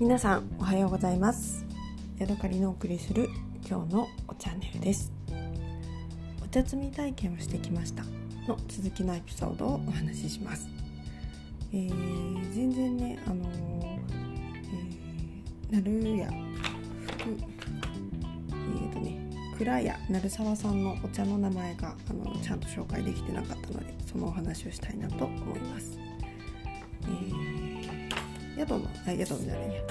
皆さんおはようございます。ヤドカリのお送りする今日のおチャンネルです。お茶摘み体験をしてきました。の続きのエピソードをお話しします、えー、全然ねあのー、えー、なるや福えっ、ー、とね蔵屋鳴沢さんのお茶の名前があのちゃんと紹介できてなかったのでそのお話をしたいなと思います。宿のあ宿じゃないや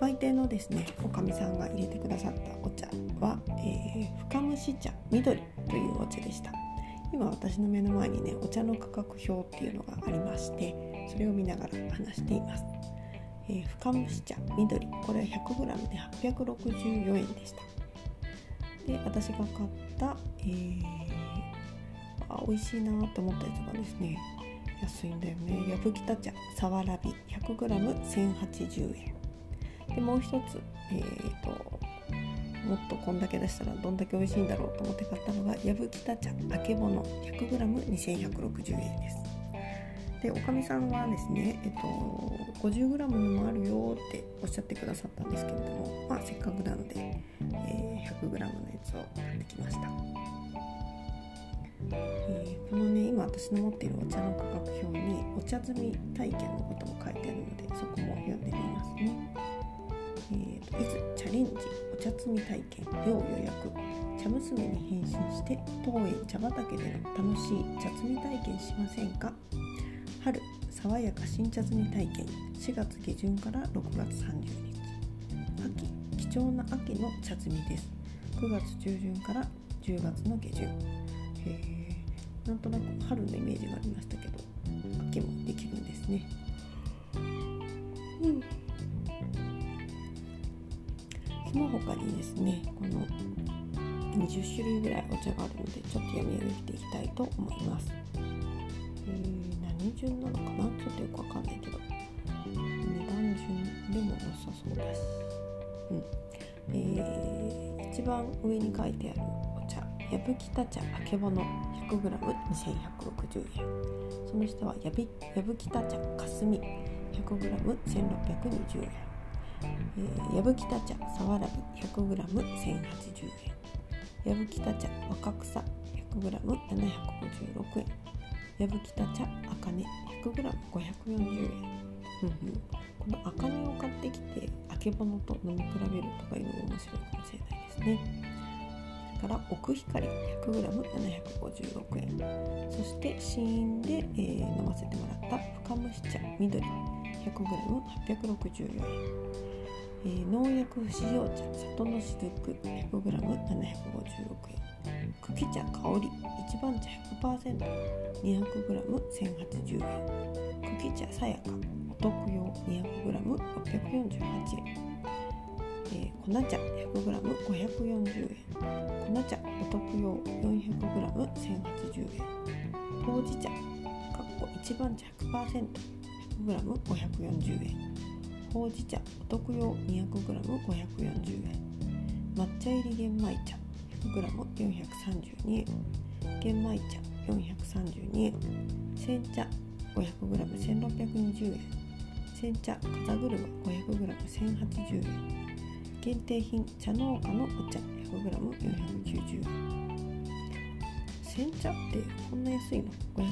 売店のですねおかみさんが入れてくださったお茶は、えー、深蒸し茶緑というお茶でした。今私の目の前にねお茶の価格表っていうのがありましてそれを見ながら話しています、えー、深蒸し茶緑これは 100g で864円でした。で私が買った、えー、あ美味しいなと思ったやつがですね安いんだよね。矢吹田茶さわらび 100g1080 円。でもう一つえっ、ー、ともっとこんだけ出したらどんだけ美味しいんだろうと思って買ったのが矢吹田茶あけぼの 100g2160 円です。でおかみさんはですね、えっと、50g のもあるよっておっしゃってくださったんですけれども、まあ、せっかくなので、えー、100g のやつを買ってきました、えー、このね今私の持っているお茶の価格表にお茶摘み体験のことも書いてあるのでそこも読んでみますね。えーと、いつチャレンジお茶摘み体験要予約。茶娘に変身して当園茶畑での楽しい茶摘み体験しませんか？春爽やか新茶摘み体験。4月下旬から6月30日。秋貴重な秋の茶摘みです。9月中旬から10月の下旬。へなんとなく春のイメージがありましたけど秋もできるんですね。うん。その他にですねこの20種類ぐらいお茶があるのでちょっと読み上げていきたいと思います。え、何順なのかな？ちょっとよくわかんないけど。値段順でもなさそうだしうん。えー、一番上に書いてあるお茶矢吹田茶あけぼの 100g2160 円。その下は矢吹田茶かすみ。100g1620 円。えー、矢吹田茶さわらび 100g1080 円。矢吹田茶若草 100g756 円。矢吹田茶あかね 100g540 円、このあかねを買ってきてあけぼのと飲み比べるとかいうのも面白いかもしれないですね。から奥光 100g756 円そして試飲で、えー、飲ませてもらった深蒸し茶緑 100g864 円えー、農薬不使用茶里のしずく 100g756 円茎茶香り一番茶 100%200g1080 円茎茶さやかお得用 200g648 円、えー、粉茶 100g540 円粉茶お得用 400g1080 円ほうじ茶かっこ一番茶 100%100g540 円ほうじ茶お得用 200g540 円抹茶入り玄米茶 100g432 円玄米茶432円煎茶 500g1620 円煎茶風車 500g1080 円限定品茶農家のお茶 100g490 円煎茶ってこんな安いの 500g1620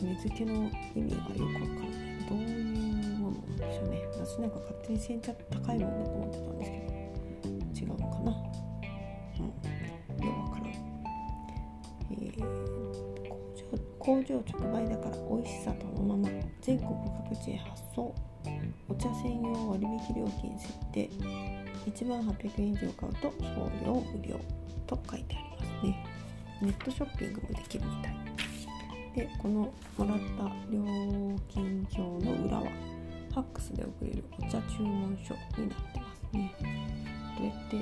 円水気の意味がよくわからないどういうものなんでしょうね。私なんか勝手に煎茶高いものだと思ってたんですけど。違うのかな。うん。よくわからん、えー、工場工場直売だから美味しさとのまま全国各地へ発送。お茶専用割引料金設定。1万800円以上買うと送料無料と書いてありますね。ネットショッピングもできるみたい。でこのもらった料金表の裏はファックスで送れるお茶注文書になってますね。どうやって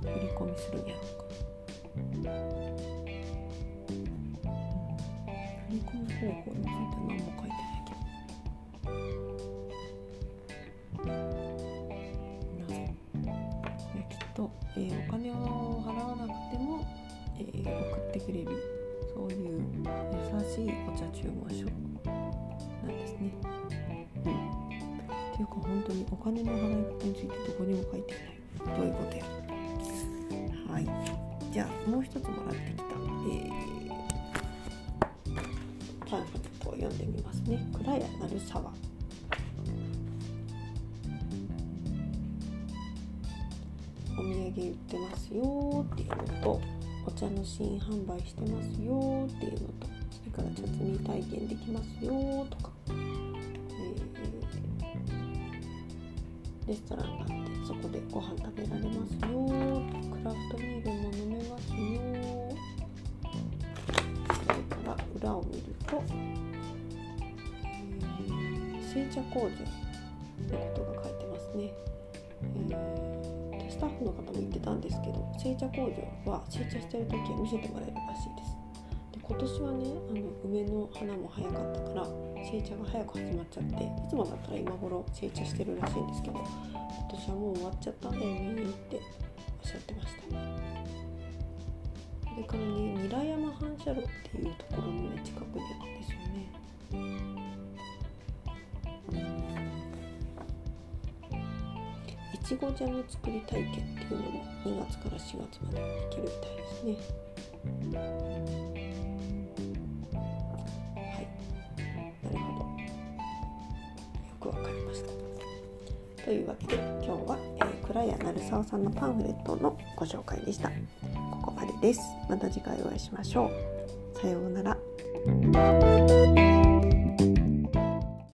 振り込みするんやろうか。振り込み方法について何も書いてない。と、えー、お金を払わなくても、えー、送ってくれる。そういう優しいお茶注文書なんですね。うん、っていうか本当にお金の払い方についてどこにも書いてない。どういうことや。はい。じゃあもう一つもらってきた、えー、パンフレットを読んでみますね「蔵屋鳴沢」お土産売ってますよっていうのとお茶の試飲販売してますよっていうのとそれから茶摘み体験できますよとか、えー、レストランがあってそこでご飯食べられますよクラフトビールも飲めますよそれから裏を見ると、えー、製茶工場のことが書いてますね。えータッフの方も言ってたんですけど製茶工場は製茶してる時は見せてもらえるらしいです。で今年はねあの梅の花も早かったから製茶が早く始まっちゃっていつもだったら今頃製茶してるらしいんですけど今年はもう終わっちゃったんだよねっておっしゃってました。それからね韮山反射炉っていうところのね近くにあるんですよね。ちごジャム作り体験っていうのも2月から4月までできるみたいですね。はい、なるほど。よくわかりました。というわけで今日は、えー、倉谷成沢さんのパンフレットのご紹介でした。ここまでです。また次回お会いしましょう。さようなら。